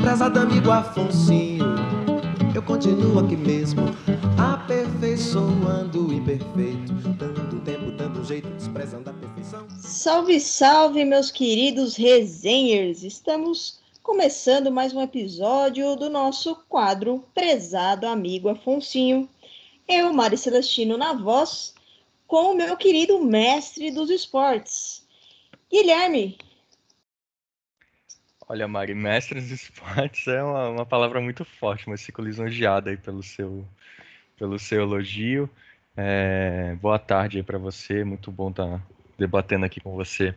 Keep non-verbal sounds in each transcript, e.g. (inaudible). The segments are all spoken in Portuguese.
Prezado amigo Afonsinho, eu continuo aqui mesmo, aperfeiçoando o imperfeito, dando tempo, dando jeito, desprezando a perfeição. Salve, salve, meus queridos resenhers! Estamos começando mais um episódio do nosso quadro Prezado Amigo Afonsinho. Eu, Mari Celestino, na voz, com o meu querido mestre dos esportes, Guilherme. Olha, Mari, mestre dos (laughs) esportes é uma, uma palavra muito forte, mas fico lisonjeado aí pelo seu, pelo seu elogio. É, boa tarde aí para você, muito bom estar tá debatendo aqui com você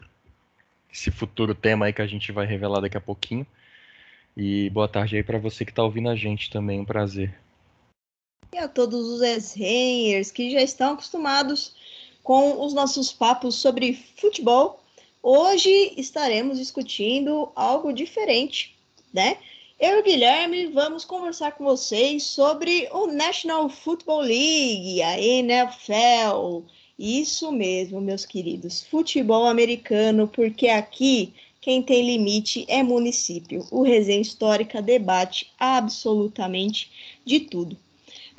esse futuro tema aí que a gente vai revelar daqui a pouquinho. E boa tarde aí para você que está ouvindo a gente também, um prazer. E a todos os ex que já estão acostumados com os nossos papos sobre futebol. Hoje estaremos discutindo algo diferente, né? Eu e o Guilherme vamos conversar com vocês sobre o National Football League, a NFL. Isso mesmo, meus queridos, futebol americano, porque aqui quem tem limite é município. O Resenha Histórica debate absolutamente de tudo.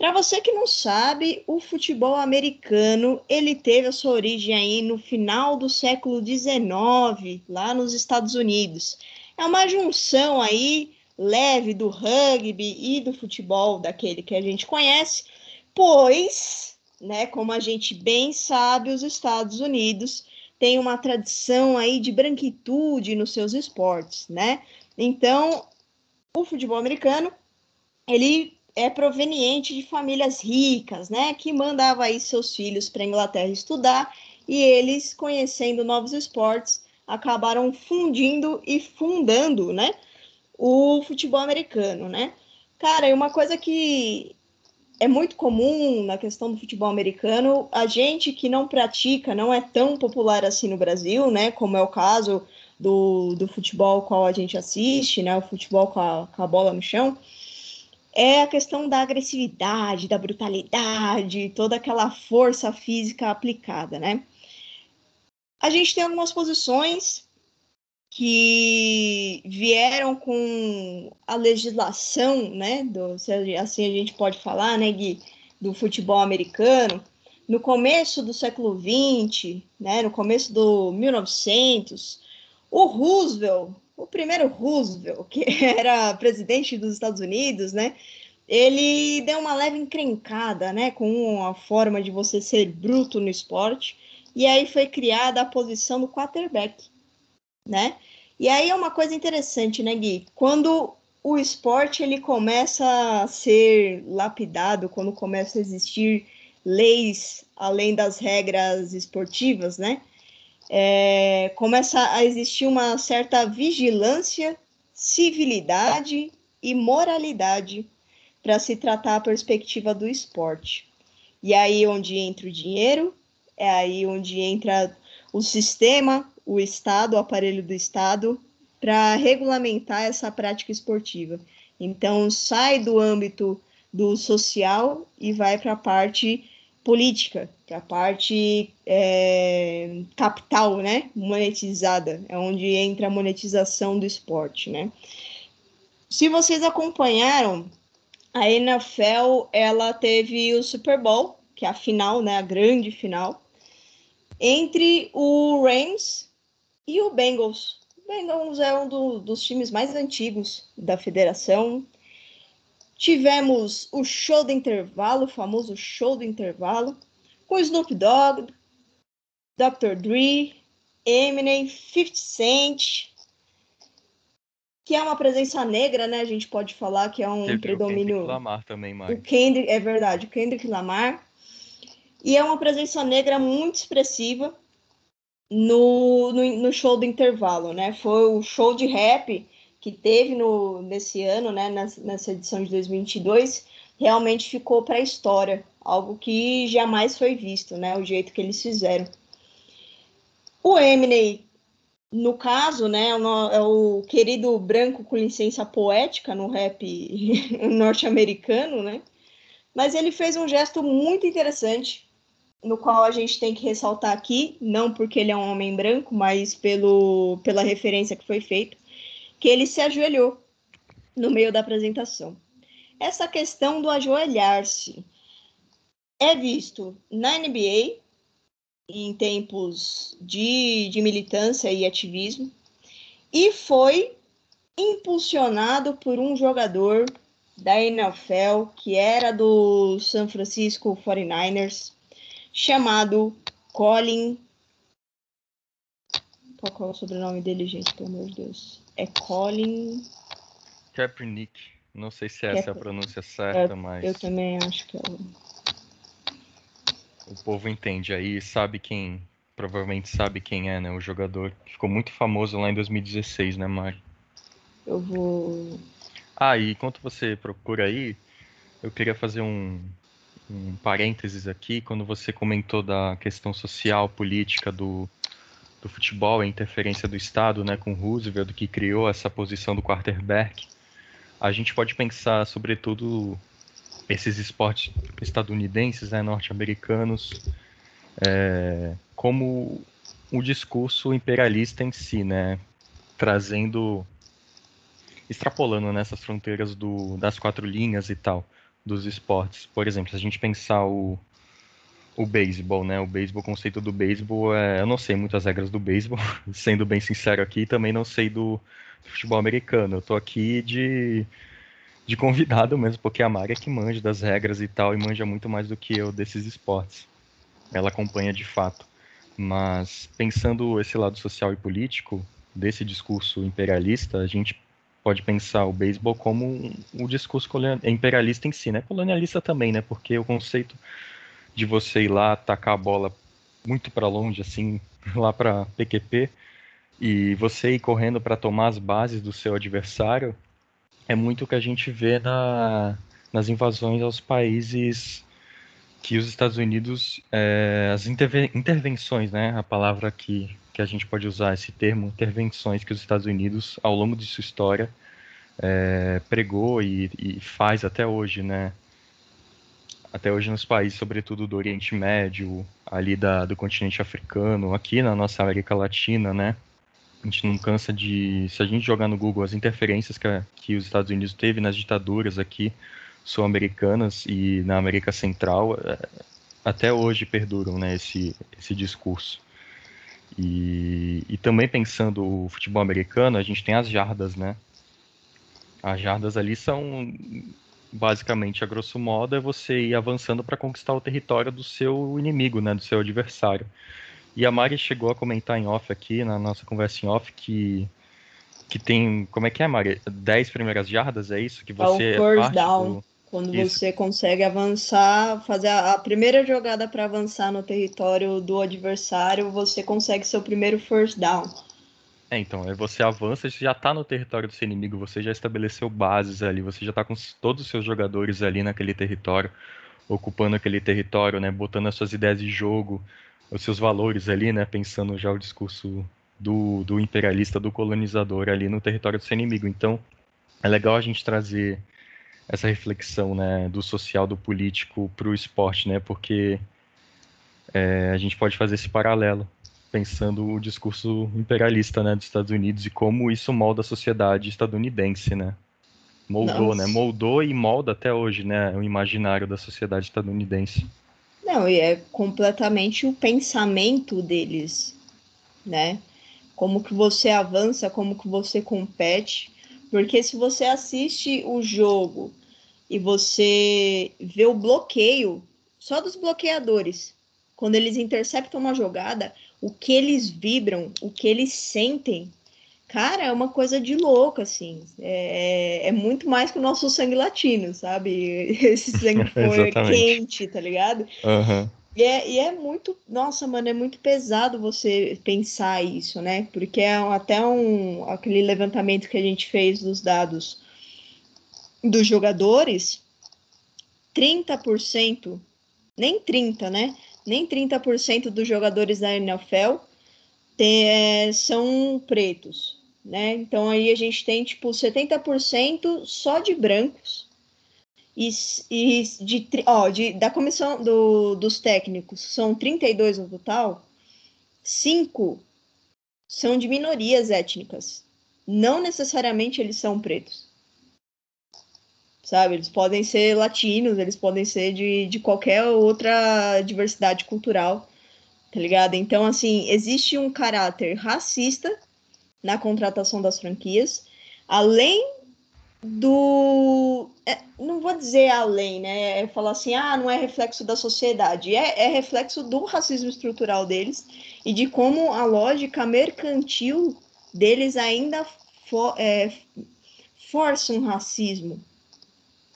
Para você que não sabe, o futebol americano ele teve a sua origem aí no final do século XIX, lá nos Estados Unidos. É uma junção aí leve do rugby e do futebol daquele que a gente conhece, pois, né, como a gente bem sabe, os Estados Unidos têm uma tradição aí de branquitude nos seus esportes, né? Então, o futebol americano ele é proveniente de famílias ricas, né, que mandava aí seus filhos para a Inglaterra estudar e eles, conhecendo novos esportes, acabaram fundindo e fundando, né, o futebol americano, né? Cara, é uma coisa que é muito comum na questão do futebol americano, a gente que não pratica, não é tão popular assim no Brasil, né, como é o caso do, do futebol qual a gente assiste, né, o futebol com a, com a bola no chão, é a questão da agressividade, da brutalidade, toda aquela força física aplicada, né? A gente tem algumas posições que vieram com a legislação, né, do, assim a gente pode falar, né, Gui, do futebol americano, no começo do século XX, né, no começo do 1900, o Roosevelt o primeiro Roosevelt, que (laughs) era presidente dos Estados Unidos, né? Ele deu uma leve encrencada, né, com a forma de você ser bruto no esporte, e aí foi criada a posição do quarterback, né? E aí é uma coisa interessante, né, Gui? Quando o esporte ele começa a ser lapidado, quando começa a existir leis além das regras esportivas, né? É, começa a existir uma certa vigilância, civilidade e moralidade para se tratar a perspectiva do esporte. E aí onde entra o dinheiro, é aí onde entra o sistema, o Estado, o aparelho do Estado, para regulamentar essa prática esportiva. Então, sai do âmbito do social e vai para a parte política, que é a parte é, capital, né, monetizada, é onde entra a monetização do esporte, né. Se vocês acompanharam, a NFL, ela teve o Super Bowl, que é a final, né, a grande final, entre o Rams e o Bengals. O Bengals é um do, dos times mais antigos da federação, Tivemos o show do intervalo, o famoso show do intervalo, com Snoop Dogg, Dr. Dre, Eminem, 50 Cent, que é uma presença negra, né? A gente pode falar que é um Teve predomínio. O Kendrick Lamar também. O Kendrick, é verdade, o Kendrick Lamar. E é uma presença negra muito expressiva no, no, no show do intervalo, né? Foi o show de rap que teve no, nesse ano, né, nessa edição de 2022, realmente ficou para a história, algo que jamais foi visto, né, o jeito que eles fizeram. O Eminem, no caso, né, é o querido branco com licença poética no rap (laughs) norte-americano, né, mas ele fez um gesto muito interessante no qual a gente tem que ressaltar aqui, não porque ele é um homem branco, mas pelo, pela referência que foi feita, que ele se ajoelhou no meio da apresentação. Essa questão do ajoelhar-se é visto na NBA, em tempos de, de militância e ativismo, e foi impulsionado por um jogador da NFL que era do San Francisco 49ers, chamado Colin. Qual é o sobrenome dele, gente? Pelo amor de Deus. É Colin. Kaepernick. Não sei se essa é a pronúncia certa, mas. Eu também acho que é. O povo entende aí, sabe quem. Provavelmente sabe quem é, né? O jogador. Ficou muito famoso lá em 2016, né, Mari? Eu vou. Ah, e enquanto você procura aí, eu queria fazer um, um parênteses aqui, quando você comentou da questão social, política do, do futebol, a interferência do Estado né, com Roosevelt, que criou essa posição do quarterback, a gente pode pensar, sobretudo, esses esportes estadunidenses, né, norte-americanos, é, como um discurso imperialista em si, né, trazendo, extrapolando nessas fronteiras do, das quatro linhas e tal dos esportes. Por exemplo, se a gente pensar o, o beisebol, né? O beisebol, o conceito do beisebol é. Eu não sei muitas regras do beisebol, (laughs) sendo bem sincero aqui, também não sei do, do, futebol americano. Eu tô aqui de, de convidado mesmo, porque a Mari é que manja das regras e tal, e manja muito mais do que eu desses esportes. Ela acompanha de fato. Mas pensando esse lado social e político desse discurso imperialista, a gente pode pensar o beisebol como um, um discurso imperialista em si, né? Colonialista também, né? Porque o conceito de você ir lá atacar a bola muito para longe, assim, (laughs) lá para PQP, e você ir correndo para tomar as bases do seu adversário, é muito o que a gente vê na, nas invasões aos países que os Estados Unidos, é, as intervenções, né? A palavra que que a gente pode usar esse termo, intervenções que os Estados Unidos, ao longo de sua história, é, pregou e, e, faz até hoje, né? Até hoje nos países, sobretudo do Oriente Médio, ali da, do continente africano, aqui na nossa América Latina, né? A gente não cansa de. Se a gente jogar no Google as interferências que, a, que os Estados Unidos teve nas ditaduras aqui sul-americanas e na América Central, é, até hoje perduram né, esse, esse discurso. E, e também pensando o futebol americano, a gente tem as jardas, né? As jardas ali são basicamente, a grosso modo, é você ir avançando para conquistar o território do seu inimigo, né, do seu adversário. E a Mari chegou a comentar em off aqui, na nossa conversa em off, que, que tem, como é que é, Mari? 10 primeiras jardas, é isso? Que você é, o first down. Do... Quando Isso. você consegue avançar, fazer a, a primeira jogada para avançar no território do adversário, você consegue seu primeiro first down. É, então, aí você avança, você já está no território do seu inimigo, você já estabeleceu bases ali, você já está com todos os seus jogadores ali naquele território, ocupando aquele território, né, botando as suas ideias de jogo, os seus valores ali, né, pensando já o discurso do, do imperialista, do colonizador ali no território do seu inimigo. Então, é legal a gente trazer essa reflexão né, do social, do político para o esporte, né? Porque é, a gente pode fazer esse paralelo, pensando o discurso imperialista né, dos Estados Unidos e como isso molda a sociedade estadunidense, né? Moldou, né? Nossa. né? Moldou e molda até hoje, né? O imaginário da sociedade estadunidense. Não, e é completamente o pensamento deles, né? Como que você avança, como que você compete. Porque se você assiste o jogo e você vê o bloqueio só dos bloqueadores. Quando eles interceptam uma jogada, o que eles vibram, o que eles sentem, cara, é uma coisa de louco, assim. É, é muito mais que o nosso sangue latino, sabe? (laughs) Esse sangue (laughs) foi quente, tá ligado? Uhum. E é, e é muito, nossa, mano, é muito pesado você pensar isso, né? Porque é até um, aquele levantamento que a gente fez dos dados dos jogadores, 30%, nem 30%, né? Nem 30% dos jogadores da NFL tem, é, são pretos, né? Então aí a gente tem tipo 70% só de brancos E, e de, ó, de, da comissão do, dos técnicos, são 32 no total, cinco são de minorias étnicas. Não necessariamente eles são pretos. Sabe? Eles podem ser latinos, eles podem ser de, de qualquer outra diversidade cultural, tá ligado? Então, assim, existe um caráter racista na contratação das franquias, além do. É, não vou dizer além, né? É falar assim, ah, não é reflexo da sociedade. É, é reflexo do racismo estrutural deles e de como a lógica mercantil deles ainda for, é, força um racismo,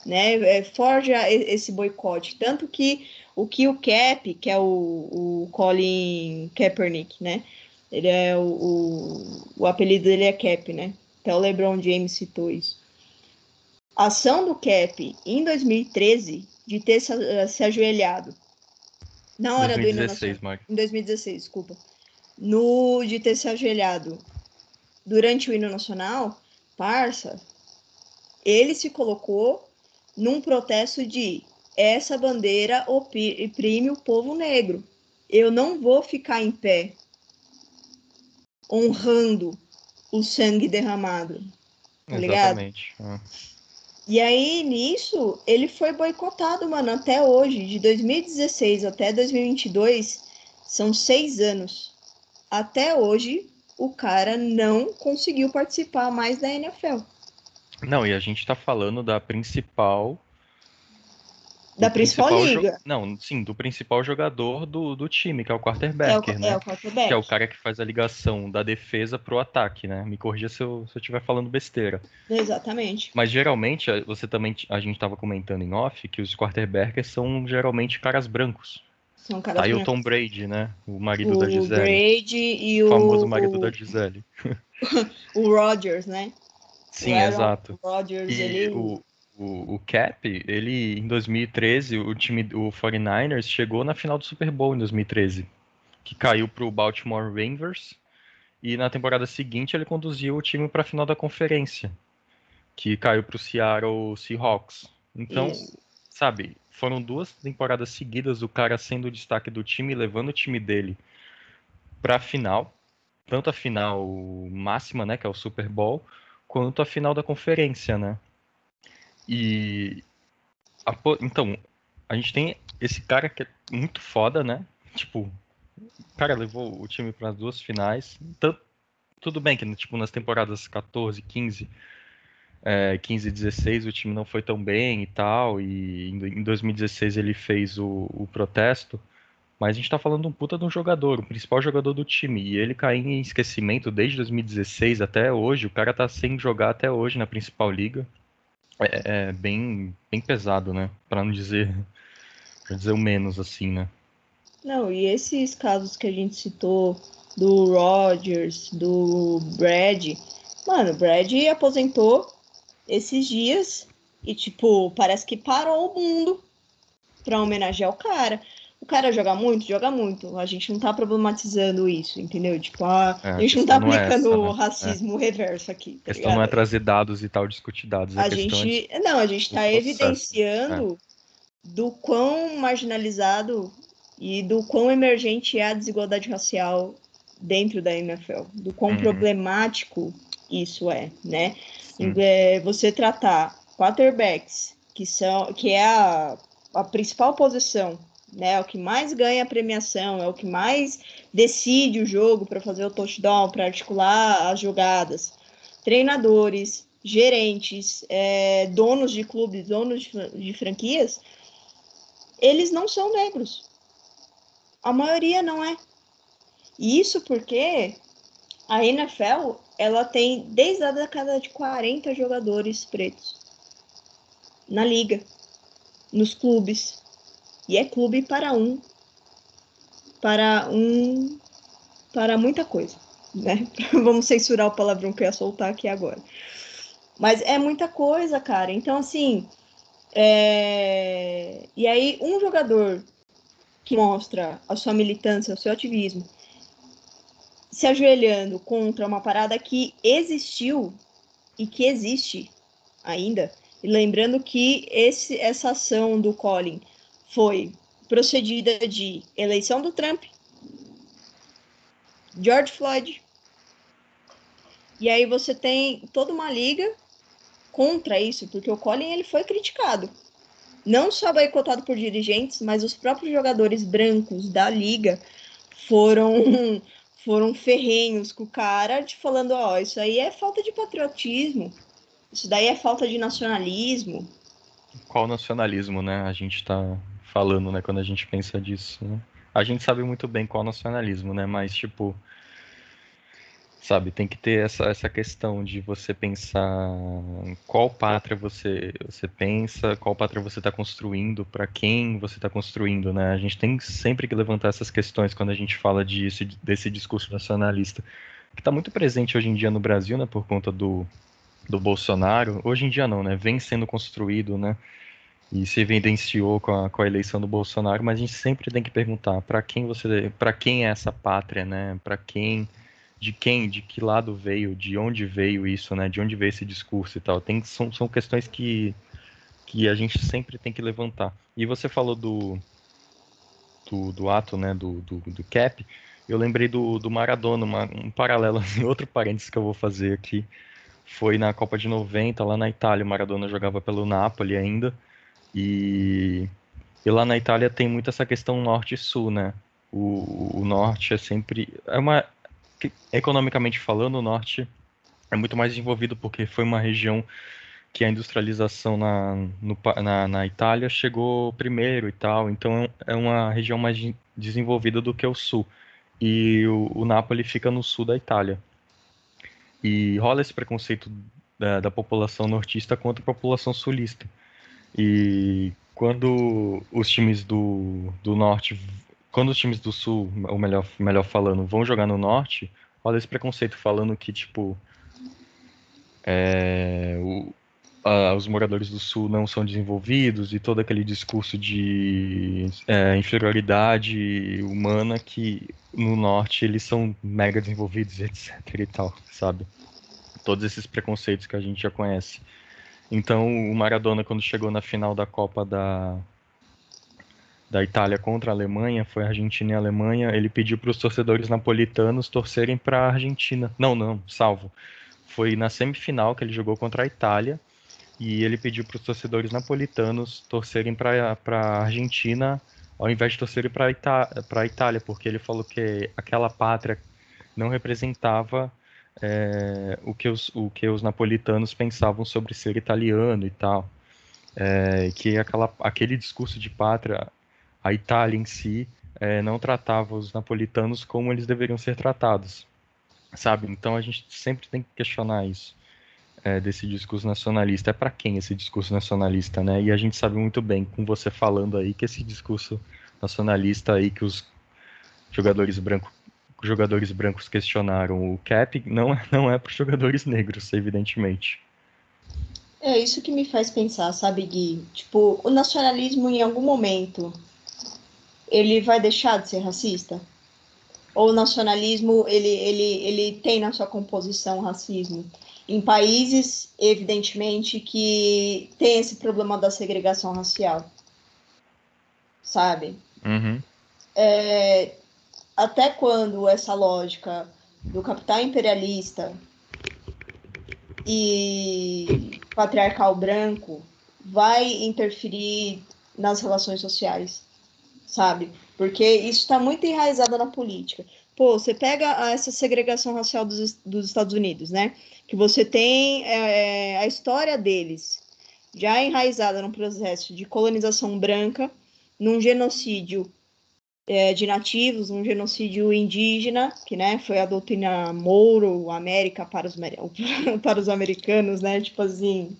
né? É, forja esse boicote. Tanto que o que o Cap, que é o, o Colin Kaepernick, né? Ele é o, o, o apelido dele é Cap, né? Até o LeBron James citou isso. A ação do Cap em 2013 de ter se, uh, se ajoelhado na hora 2016, do hino nacional, em 2016, desculpa, no de ter se ajoelhado durante o hino nacional, parça, ele se colocou num protesto de essa bandeira oprime o povo negro. Eu não vou ficar em pé honrando o sangue derramado. Tá Exatamente. ligado? É. E aí, nisso, ele foi boicotado, mano, até hoje. De 2016 até 2022, são seis anos. Até hoje, o cara não conseguiu participar mais da NFL. Não, e a gente tá falando da principal da principal, principal liga. Não, sim, do principal jogador do, do time, que é o quarterback, é o, né? É o quarterback. Que é o cara que faz a ligação da defesa pro ataque, né? Me corrija se eu, se eu estiver falando besteira. Exatamente. Mas geralmente, você também, a gente estava comentando em off, que os quarterbackers são geralmente caras brancos. São caras Aí brancos. o Tom Brady, né? O marido o da Gisele. O Brady e o... O famoso marido da Gisele. (laughs) o Rodgers, né? Sim, exato. O Rodgers, e ele... O, o, o Cap, ele em 2013, o time, o 49ers chegou na final do Super Bowl em 2013, que caiu para o Baltimore Ravens e na temporada seguinte ele conduziu o time para a final da conferência, que caiu para o Seattle Seahawks. Então, Isso. sabe, foram duas temporadas seguidas do cara sendo o destaque do time, levando o time dele para a final, tanto a final máxima, né, que é o Super Bowl, quanto a final da conferência, né? E. A, então, a gente tem esse cara que é muito foda, né? Tipo, o cara levou o time para as duas finais. Então, tudo bem que tipo, nas temporadas 14, 15, é, 15 e 16 o time não foi tão bem e tal. E em 2016 ele fez o, o protesto. Mas a gente tá falando um puta de um jogador, o principal jogador do time. E ele caiu em esquecimento desde 2016 até hoje. O cara tá sem jogar até hoje na principal liga é, é bem, bem pesado, né? Para não dizer, pra dizer o menos, assim, né? Não, e esses casos que a gente citou do Rogers, do Brad, mano, o Brad aposentou esses dias e, tipo, parece que parou o mundo pra homenagear o cara. O cara joga muito, joga muito. A gente não tá problematizando isso, entendeu? Tipo, a, é, a gente não tá aplicando é essa, né? racismo é. reverso aqui. Tá a questão ligado? não é trazer dados e tal, discutir dados. A, a gente. É não, a gente tá evidenciando é. do quão marginalizado e do quão emergente é a desigualdade racial dentro da NFL, do quão uhum. problemático isso é, né? É, você tratar quarterbacks, que são que é a, a principal posição né? É o que mais ganha a premiação, é o que mais decide o jogo para fazer o touchdown, para articular as jogadas. Treinadores, gerentes, é, donos de clubes, donos de, de franquias, eles não são negros. A maioria não é. E isso porque a NFL ela tem desde a década de 40 jogadores pretos na liga, nos clubes, e é clube para um, para um, para muita coisa, né? (laughs) Vamos censurar o palavrão que eu ia soltar aqui agora. Mas é muita coisa, cara. Então, assim, é... e aí um jogador que mostra a sua militância, o seu ativismo, se ajoelhando contra uma parada que existiu e que existe ainda, E lembrando que esse, essa ação do Colin foi procedida de eleição do Trump, George Floyd, e aí você tem toda uma liga contra isso, porque o Colin ele foi criticado. Não só boicotado por dirigentes, mas os próprios jogadores brancos da liga foram (laughs) foram ferrenhos com o cara, de falando, ó, oh, isso aí é falta de patriotismo. Isso daí é falta de nacionalismo. Qual nacionalismo, né? A gente tá falando, né, quando a gente pensa disso, né? A gente sabe muito bem qual nacionalismo, né? Mas tipo, sabe? Tem que ter essa, essa questão de você pensar qual pátria você, você pensa, qual pátria você está construindo, para quem você está construindo, né? A gente tem sempre que levantar essas questões quando a gente fala disso, desse discurso nacionalista, que está muito presente hoje em dia no Brasil, né? Por conta do, do Bolsonaro. Hoje em dia não, né? Vem sendo construído, né? E se evidenciou com a, com a eleição do Bolsonaro, mas a gente sempre tem que perguntar para quem você, para quem é essa pátria, né? Para quem de quem, de que lado veio, de onde veio isso, né? De onde veio esse discurso e tal. Tem, são, são questões que, que a gente sempre tem que levantar. E você falou do, do, do ato, né? Do, do, do, cap. Eu lembrei do, do Maradona, uma, um paralelo, (laughs) outro parênteses que eu vou fazer aqui. Foi na Copa de 90, lá na Itália. O Maradona jogava pelo Napoli ainda. E, e lá na Itália tem muito essa questão norte sul, né? O, o norte é sempre. É uma, economicamente falando, o norte é muito mais desenvolvido porque foi uma região que a industrialização na, no, na, na, Itália chegou primeiro e tal, então é uma região mais desenvolvida do que o sul. E o, o Nápoles fica no sul da Itália. E rola esse preconceito da, da população nortista contra a população sulista. E quando os times do, do norte quando os times do Sul, ou melhor, melhor falando, vão jogar no Norte, olha esse preconceito falando que, tipo, é, o, a, os moradores do Sul não são desenvolvidos e todo aquele discurso de é, inferioridade humana que no Norte eles são mega desenvolvidos, (laughs) etc e tal, sabe? Todos esses preconceitos que a gente já conhece. Então, o Maradona, quando chegou na final da Copa da, da Itália contra a Alemanha, foi Argentina e Alemanha, ele pediu para os torcedores napolitanos torcerem para a Argentina. Não, não, salvo. Foi na semifinal que ele jogou contra a Itália e ele pediu para os torcedores napolitanos torcerem para a Argentina ao invés de torcerem para a Itália, porque ele falou que aquela pátria não representava é, o, que os, o que os napolitanos pensavam sobre ser italiano e tal. É, que aquela, aquele discurso de pátria a Itália em si é, não tratava os napolitanos como eles deveriam ser tratados, sabe? Então a gente sempre tem que questionar isso é, desse discurso nacionalista. É para quem esse discurso nacionalista, né? E a gente sabe muito bem, com você falando aí, que esse discurso nacionalista aí que os jogadores brancos jogadores brancos questionaram o cap não, é, não é para os jogadores negros, evidentemente. É isso que me faz pensar, sabe, Gui? Tipo, o nacionalismo em algum momento ele vai deixar de ser racista? Ou o nacionalismo, ele, ele, ele tem na sua composição racismo? Em países, evidentemente, que tem esse problema da segregação racial. Sabe? Uhum. É, até quando essa lógica do capital imperialista e patriarcal branco vai interferir nas relações sociais? sabe? Porque isso está muito enraizado na política. Pô, você pega essa segregação racial dos, dos Estados Unidos, né? Que você tem é, é, a história deles já enraizada no processo de colonização branca, num genocídio é, de nativos, um genocídio indígena, que né, foi a doutrina Mouro, América para os, (laughs) para os americanos, né? Tipo assim,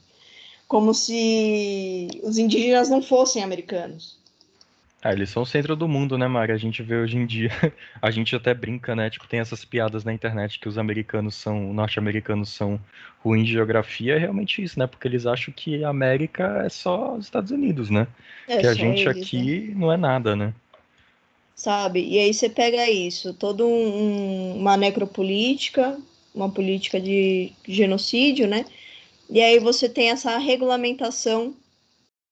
como se os indígenas não fossem americanos, ah, eles são o centro do mundo, né, Mari? A gente vê hoje em dia, (laughs) a gente até brinca, né? Tipo, tem essas piadas na internet que os americanos são, norte-americanos são ruins de geografia, é realmente isso, né? Porque eles acham que a América é só os Estados Unidos, né? É, que a gente eles, aqui né? não é nada, né? Sabe? E aí você pega isso, toda um, uma necropolítica, uma política de genocídio, né? E aí você tem essa regulamentação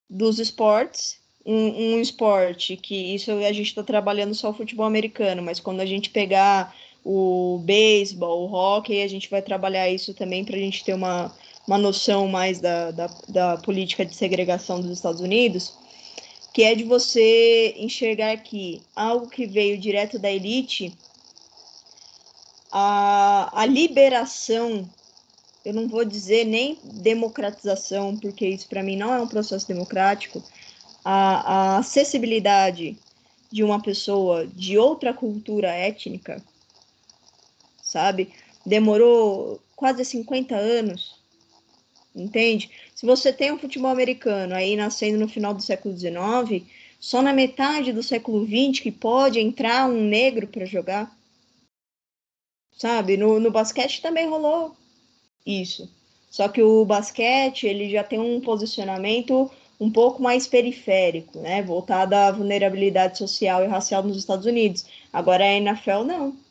dos esportes, um, um esporte que isso a gente está trabalhando só o futebol americano, mas quando a gente pegar o beisebol, o hockey, a gente vai trabalhar isso também para a gente ter uma, uma noção mais da, da, da política de segregação dos Estados Unidos, que é de você enxergar que algo que veio direto da elite, a, a liberação eu não vou dizer nem democratização, porque isso para mim não é um processo democrático, a, a, acessibilidade de uma pessoa de outra cultura étnica, sabe? Demorou quase 50 anos, entende? Se você tem um futebol americano aí nascendo no final do século XIX, só na metade do século XX que pode entrar um negro para jogar, sabe? No, no basquete também rolou isso. Só que o basquete, ele já tem um posicionamento um pouco mais periférico, né? Voltado à vulnerabilidade social e racial nos Estados Unidos. Agora a NFL não.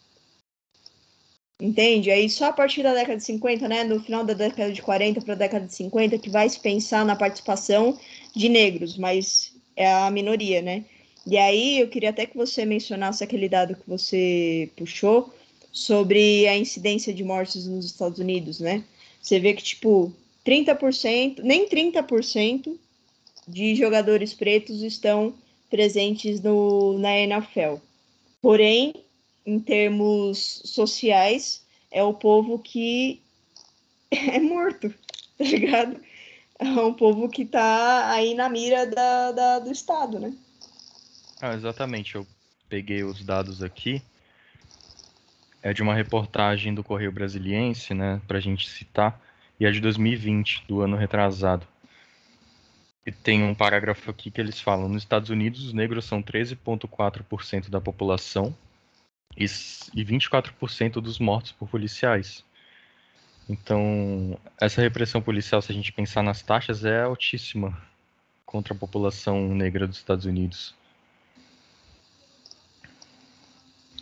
Entende? Aí só a partir da década de 50, né, no final da década de 40 para a década de 50, que vai se pensar na participação de negros, mas é a minoria, né? E aí eu queria até que você mencionasse aquele dado que você puxou, sobre a incidência de mortes nos Estados Unidos, né? Você vê que, tipo, 30%, nem 30% de jogadores pretos estão presentes no, na NFL. Porém, em termos sociais, é o povo que (laughs) é morto, tá ligado? É um povo que tá aí na mira da, da do Estado, né? Ah, exatamente. Eu peguei os dados aqui é de uma reportagem do Correio Brasiliense, né, para a gente citar, e é de 2020, do ano retrasado. E tem um parágrafo aqui que eles falam: nos Estados Unidos, os negros são 13,4% da população e 24% dos mortos por policiais. Então, essa repressão policial, se a gente pensar nas taxas, é altíssima contra a população negra dos Estados Unidos.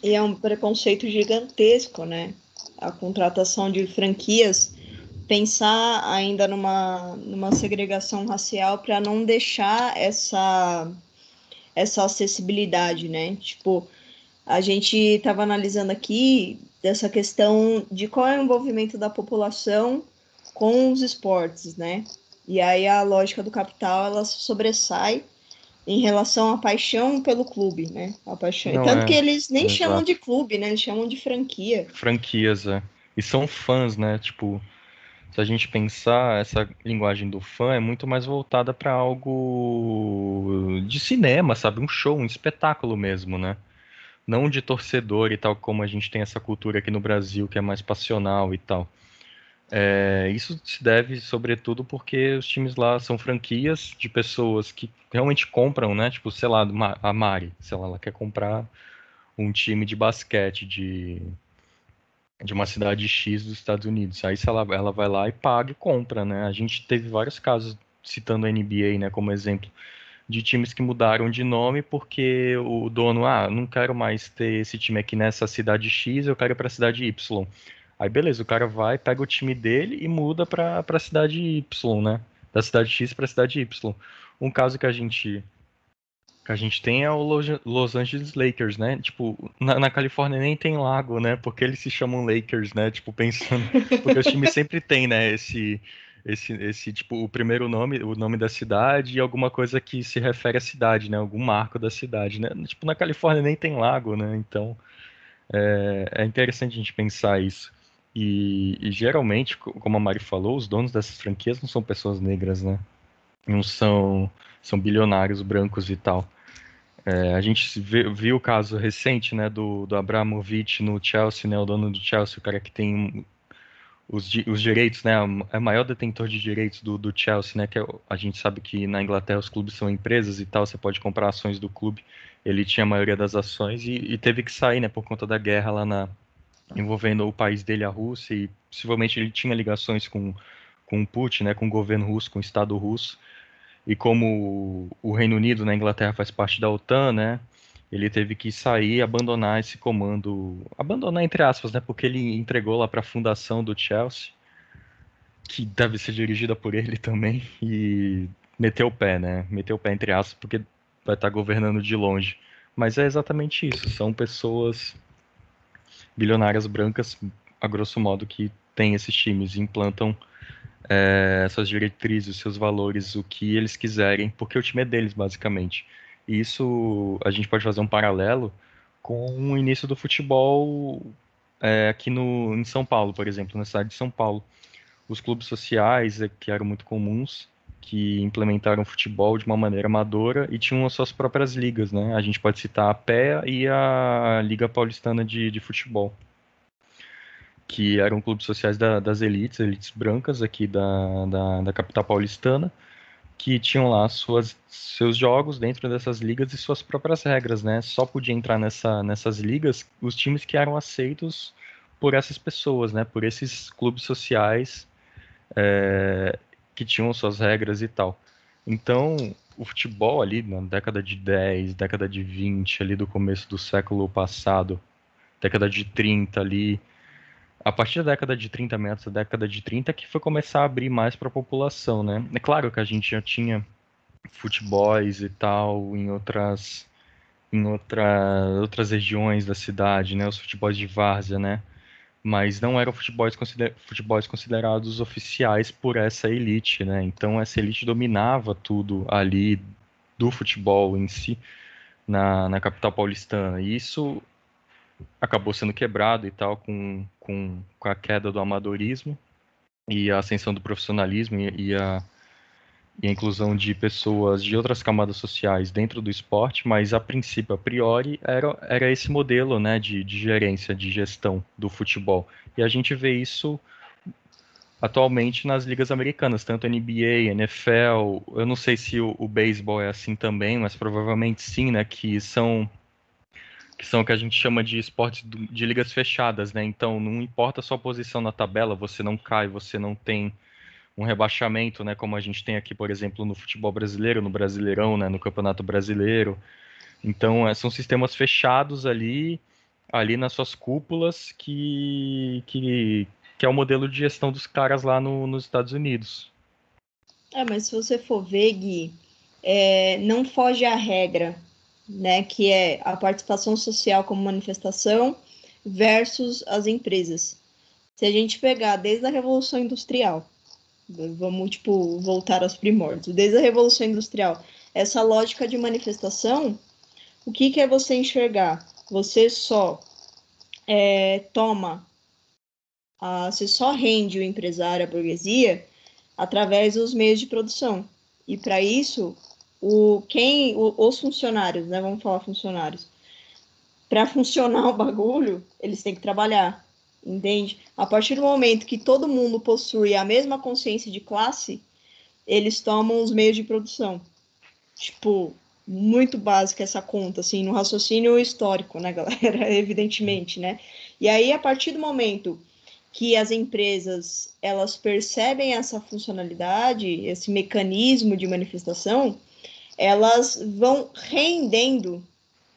E é um preconceito gigantesco, né? A contratação de franquias, pensar ainda numa, numa segregação racial para não deixar essa, essa acessibilidade, né? Tipo, a gente estava analisando aqui dessa questão de qual é o envolvimento da população com os esportes, né? E aí a lógica do capital ela sobressai em relação à paixão pelo clube, né? A paixão. Não Tanto é. que eles nem Exato. chamam de clube, né? Eles chamam de franquia. Franquias, é. E são fãs, né? Tipo, se a gente pensar, essa linguagem do fã é muito mais voltada para algo de cinema, sabe? Um show, um espetáculo mesmo, né? Não de torcedor e tal, como a gente tem essa cultura aqui no Brasil, que é mais passional e tal. É, isso se deve, sobretudo, porque os times lá são franquias de pessoas que realmente compram, né? Tipo, sei lá, a Mari, sei lá, ela quer comprar um time de basquete de, de uma cidade X dos Estados Unidos. Aí ela, ela vai lá e paga e compra, né? A gente teve vários casos, citando a NBA, né, como exemplo, de times que mudaram de nome porque o dono, ah, não quero mais ter esse time aqui nessa cidade X, eu quero ir para a cidade Y. Aí beleza, o cara vai, pega o time dele e muda para a cidade Y, né? Da cidade X para a cidade Y. Um caso que a gente que a gente tem é o Los Angeles Lakers, né? Tipo, na, na, Califórnia nem tem lago, né? Porque eles se chamam Lakers, né? Tipo, pensando. Porque os times (laughs) sempre tem, né? Esse, esse, esse, tipo, o primeiro nome, o nome da cidade e alguma coisa que se refere à cidade, né? Algum marco da cidade, né? Tipo, na Califórnia nem tem lago, né? Então, é, é interessante a gente pensar isso. E, e, geralmente, como a Mari falou, os donos dessas franquias não são pessoas negras, né? Não são, são bilionários brancos e tal. É, a gente viu o caso recente, né, do, do Abramovich no Chelsea, né, o dono do Chelsea, o cara que tem os, os direitos, né, é o maior detentor de direitos do, do Chelsea, né, que é, a gente sabe que na Inglaterra os clubes são empresas e tal, você pode comprar ações do clube. Ele tinha a maioria das ações e, e teve que sair, né, por conta da guerra lá na, envolvendo o país dele, a Rússia, e possivelmente ele tinha ligações com, com o Putin, né, com o governo russo, com o Estado russo, e como o Reino Unido na né, Inglaterra faz parte da OTAN, né, ele teve que sair, abandonar esse comando, abandonar entre aspas, né, porque ele entregou lá para a fundação do Chelsea, que deve ser dirigida por ele também e meter o pé, né? Meter o pé entre aspas, porque vai estar governando de longe. Mas é exatamente isso. São pessoas bilionárias brancas, a grosso modo, que têm esses times, implantam é, essas diretrizes, seus valores, o que eles quiserem, porque o time é deles, basicamente. Isso a gente pode fazer um paralelo com o início do futebol é, aqui no, em São Paulo, por exemplo, na cidade de São Paulo. Os clubes sociais, é, que eram muito comuns, que implementaram futebol de uma maneira amadora e tinham as suas próprias ligas, né? A gente pode citar a PEA e a Liga Paulistana de, de Futebol, que eram clubes sociais da, das elites, elites brancas aqui da, da, da, capital paulistana, que tinham lá suas, seus jogos dentro dessas ligas e suas próprias regras, né? Só podia entrar nessa, nessas ligas os times que eram aceitos por essas pessoas, né? Por esses clubes sociais é, que tinham suas regras e tal. Então, o futebol ali na década de 10, década de 20, ali do começo do século passado, década de 30 ali, a partir da década de 30, meados da década de 30, que foi começar a abrir mais para a população, né? É claro que a gente já tinha futebols e tal em outras em outra, outras regiões da cidade, né? Os futebols de várzea, né? mas não eram futebols, consider, futebols considerados oficiais por essa elite, né? Então essa elite dominava tudo ali do futebol em si na, na capital paulistana. E isso acabou sendo quebrado e tal com, com, com a queda do amadorismo e a ascensão do profissionalismo e, e a e a inclusão de pessoas de outras camadas sociais dentro do esporte, mas a princípio, a priori, era, era esse modelo né, de, de gerência, de gestão do futebol. E a gente vê isso atualmente nas ligas americanas, tanto NBA, NFL, eu não sei se o, o beisebol é assim também, mas provavelmente sim, né, que são que são o que a gente chama de esportes de ligas fechadas, né? Então não importa a sua posição na tabela, você não cai, você não tem um rebaixamento, né, como a gente tem aqui, por exemplo, no futebol brasileiro, no Brasileirão, né, no Campeonato Brasileiro. Então, é, são sistemas fechados ali, ali nas suas cúpulas, que, que, que é o modelo de gestão dos caras lá no, nos Estados Unidos. É, mas se você for ver, Gui, é, não foge à regra, né, que é a participação social como manifestação versus as empresas. Se a gente pegar desde a Revolução Industrial, Vamos, tipo, voltar aos primórdios. Desde a Revolução Industrial, essa lógica de manifestação, o que, que é você enxergar? Você só é, toma, a, você só rende o empresário, a burguesia, através dos meios de produção. E para isso, o, quem, o, os funcionários, né? Vamos falar funcionários. Para funcionar (laughs) o bagulho, eles têm que trabalhar. Entende? A partir do momento que todo mundo possui a mesma consciência de classe, eles tomam os meios de produção. Tipo, muito básica essa conta, assim, no raciocínio histórico, né, (laughs) galera? Evidentemente, né? E aí, a partir do momento que as empresas elas percebem essa funcionalidade, esse mecanismo de manifestação, elas vão rendendo,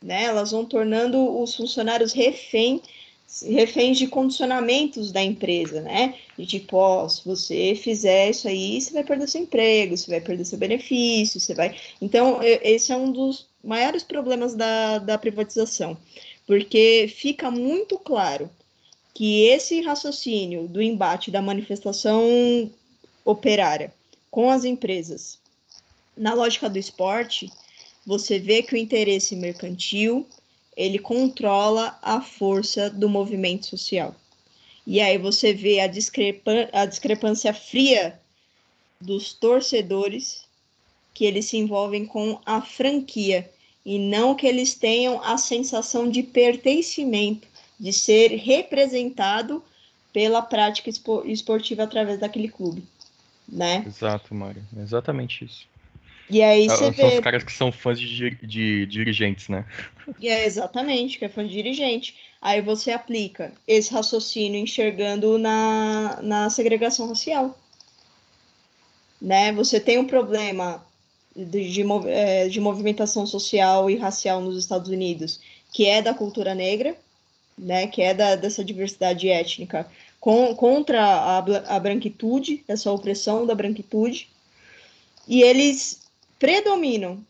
né? Elas vão tornando os funcionários refém reféns de condicionamentos da empresa, né? De tipo, ó, se você fizer isso aí, você vai perder seu emprego, você vai perder seu benefício, você vai. Então, esse é um dos maiores problemas da, da privatização, porque fica muito claro que esse raciocínio do embate da manifestação operária com as empresas, na lógica do esporte, você vê que o interesse mercantil ele controla a força do movimento social. E aí você vê a, discrepan a discrepância fria dos torcedores que eles se envolvem com a franquia e não que eles tenham a sensação de pertencimento, de ser representado pela prática esportiva através daquele clube, né? Exato, Mário. Exatamente isso. E aí você vê. São os caras que são fãs de, de dirigentes, né? É, exatamente, que é fã de dirigente. Aí você aplica esse raciocínio enxergando na, na segregação racial. Né? Você tem um problema de, de, é, de movimentação social e racial nos Estados Unidos, que é da cultura negra, né? Que é da, dessa diversidade étnica com, contra a, a branquitude, essa opressão da branquitude, e eles predominam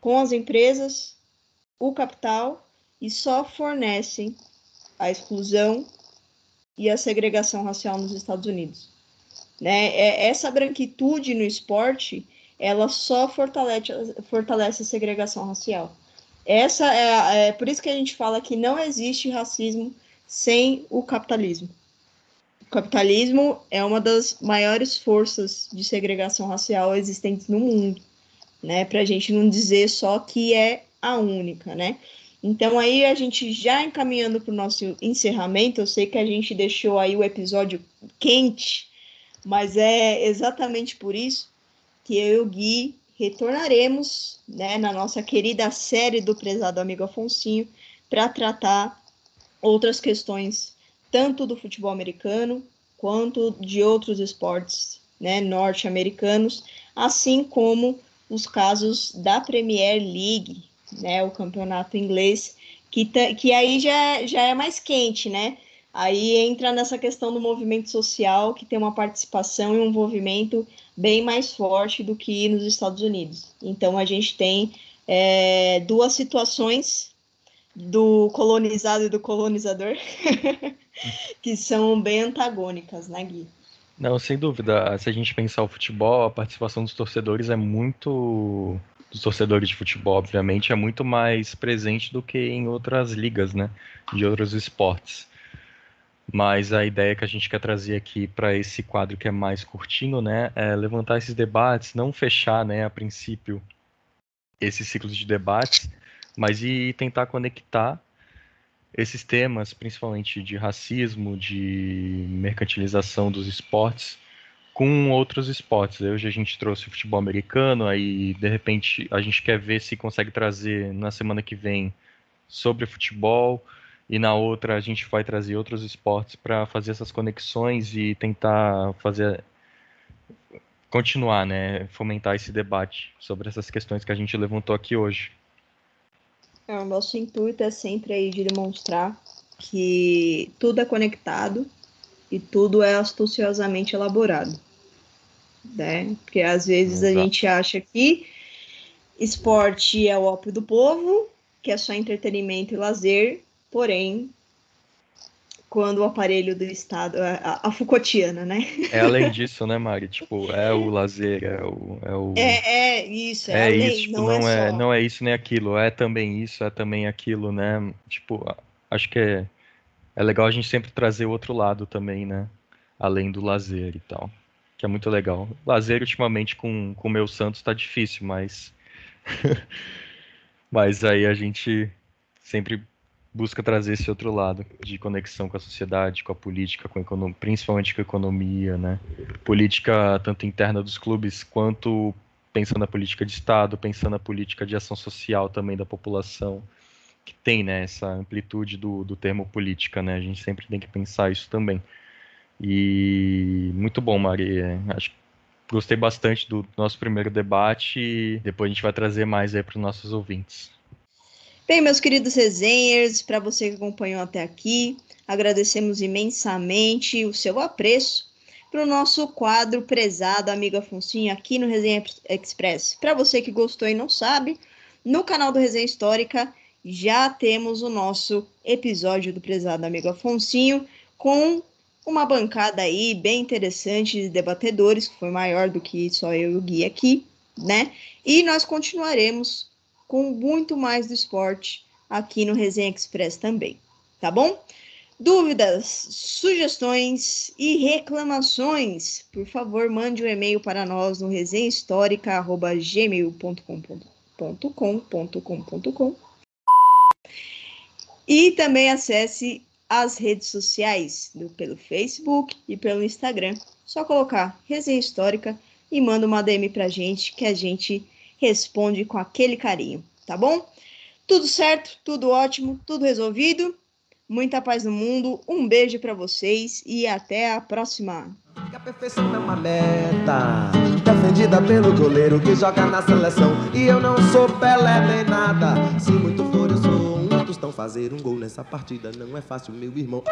com as empresas, o capital, e só fornecem a exclusão e a segregação racial nos Estados Unidos. Né? É, essa branquitude no esporte, ela só fortalece, fortalece a segregação racial. Essa é, é por isso que a gente fala que não existe racismo sem o capitalismo. O capitalismo é uma das maiores forças de segregação racial existentes no mundo, né? Para a gente não dizer só que é a única, né? Então aí a gente já encaminhando para o nosso encerramento, eu sei que a gente deixou aí o episódio quente, mas é exatamente por isso que eu e o Gui retornaremos né, na nossa querida série do prezado amigo Afonsinho para tratar outras questões, tanto do futebol americano quanto de outros esportes né, norte-americanos, assim como os casos da Premier League, né, o campeonato inglês, que, que aí já, já é mais quente, né? Aí entra nessa questão do movimento social, que tem uma participação e um envolvimento bem mais forte do que nos Estados Unidos. Então, a gente tem é, duas situações do colonizado e do colonizador (laughs) (laughs) que são bem antagônicas, né, Gui? Não, sem dúvida. Se a gente pensar o futebol, a participação dos torcedores é muito. Dos torcedores de futebol, obviamente, é muito mais presente do que em outras ligas, né? De outros esportes. Mas a ideia que a gente quer trazer aqui para esse quadro que é mais curtinho, né, é levantar esses debates, não fechar, né, a princípio, esse ciclo de debates, mas ir tentar conectar esses temas, principalmente de racismo, de mercantilização dos esportes, com outros esportes. Hoje a gente trouxe o futebol americano, aí de repente a gente quer ver se consegue trazer na semana que vem sobre futebol e na outra a gente vai trazer outros esportes para fazer essas conexões e tentar fazer continuar, né, fomentar esse debate sobre essas questões que a gente levantou aqui hoje. É, o nosso intuito é sempre aí de demonstrar que tudo é conectado e tudo é astuciosamente elaborado, né? Porque às vezes Exato. a gente acha que esporte é o ópio do povo, que é só entretenimento e lazer, Porém, quando o aparelho do Estado, a, a Foucaultiana, né? É além disso, né, Mari? Tipo, é o lazer, é o. É, o... é, é isso, é, é além, isso, tipo, não, não, é, é não é isso nem aquilo, é também isso, é também aquilo, né? Tipo, acho que é, é legal a gente sempre trazer o outro lado também, né? Além do lazer e tal. Que é muito legal. Lazer, ultimamente, com o meu Santos tá difícil, mas. (laughs) mas aí a gente sempre busca trazer esse outro lado de conexão com a sociedade, com a política, com a economia, principalmente com a economia, né? Política tanto interna dos clubes quanto pensando na política de Estado, pensando na política de ação social também da população, que tem né, essa amplitude do, do termo política, né? A gente sempre tem que pensar isso também. E muito bom, Mari. Acho que gostei bastante do nosso primeiro debate depois a gente vai trazer mais aí para os nossos ouvintes. Bem, meus queridos resenhers, para você que acompanhou até aqui, agradecemos imensamente o seu apreço para o nosso quadro prezado Amigo Afonso aqui no Resenha Express. Para você que gostou e não sabe, no canal do Resenha Histórica já temos o nosso episódio do prezado Amigo Afonso com uma bancada aí bem interessante de debatedores, que foi maior do que só eu e o Gui aqui, né? E nós continuaremos com muito mais do esporte aqui no Resenha Express também, tá bom? Dúvidas, sugestões e reclamações, por favor, mande um e-mail para nós no resenhahistórica.gmail.com.com e também acesse as redes sociais do, pelo Facebook e pelo Instagram. Só colocar Resenha Histórica e manda uma DM pra gente que a gente responde com aquele carinho, tá bom? Tudo certo, tudo ótimo, tudo resolvido. Muita paz no mundo, um beijo para vocês e até a próxima. A perfeição é uma meta, defendida pelo goleiro que joga na seleção. E eu não sou Pelé nem nada. Se muito for, eu sou um tostão. Fazer um gol nessa partida não é fácil, meu irmão.